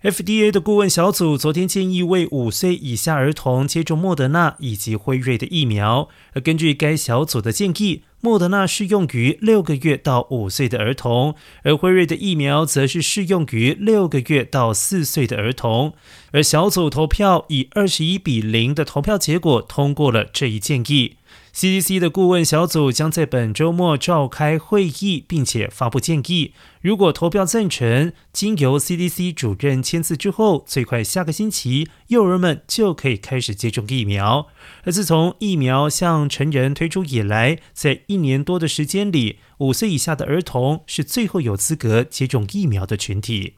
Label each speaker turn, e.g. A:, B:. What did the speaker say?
A: FDA 的顾问小组昨天建议为五岁以下儿童接种莫德纳以及辉瑞的疫苗。而根据该小组的建议，莫德纳适用于六个月到五岁的儿童，而辉瑞的疫苗则是适用于六个月到四岁的儿童。而小组投票以二十一比零的投票结果通过了这一建议。CDC 的顾问小组将在本周末召开会议，并且发布建议。如果投票赞成，经由 CDC 主任签字之后，最快下个星期，幼儿们就可以开始接种疫苗。而自从疫苗向成人推出以来，在一年多的时间里，五岁以下的儿童是最后有资格接种疫苗的群体。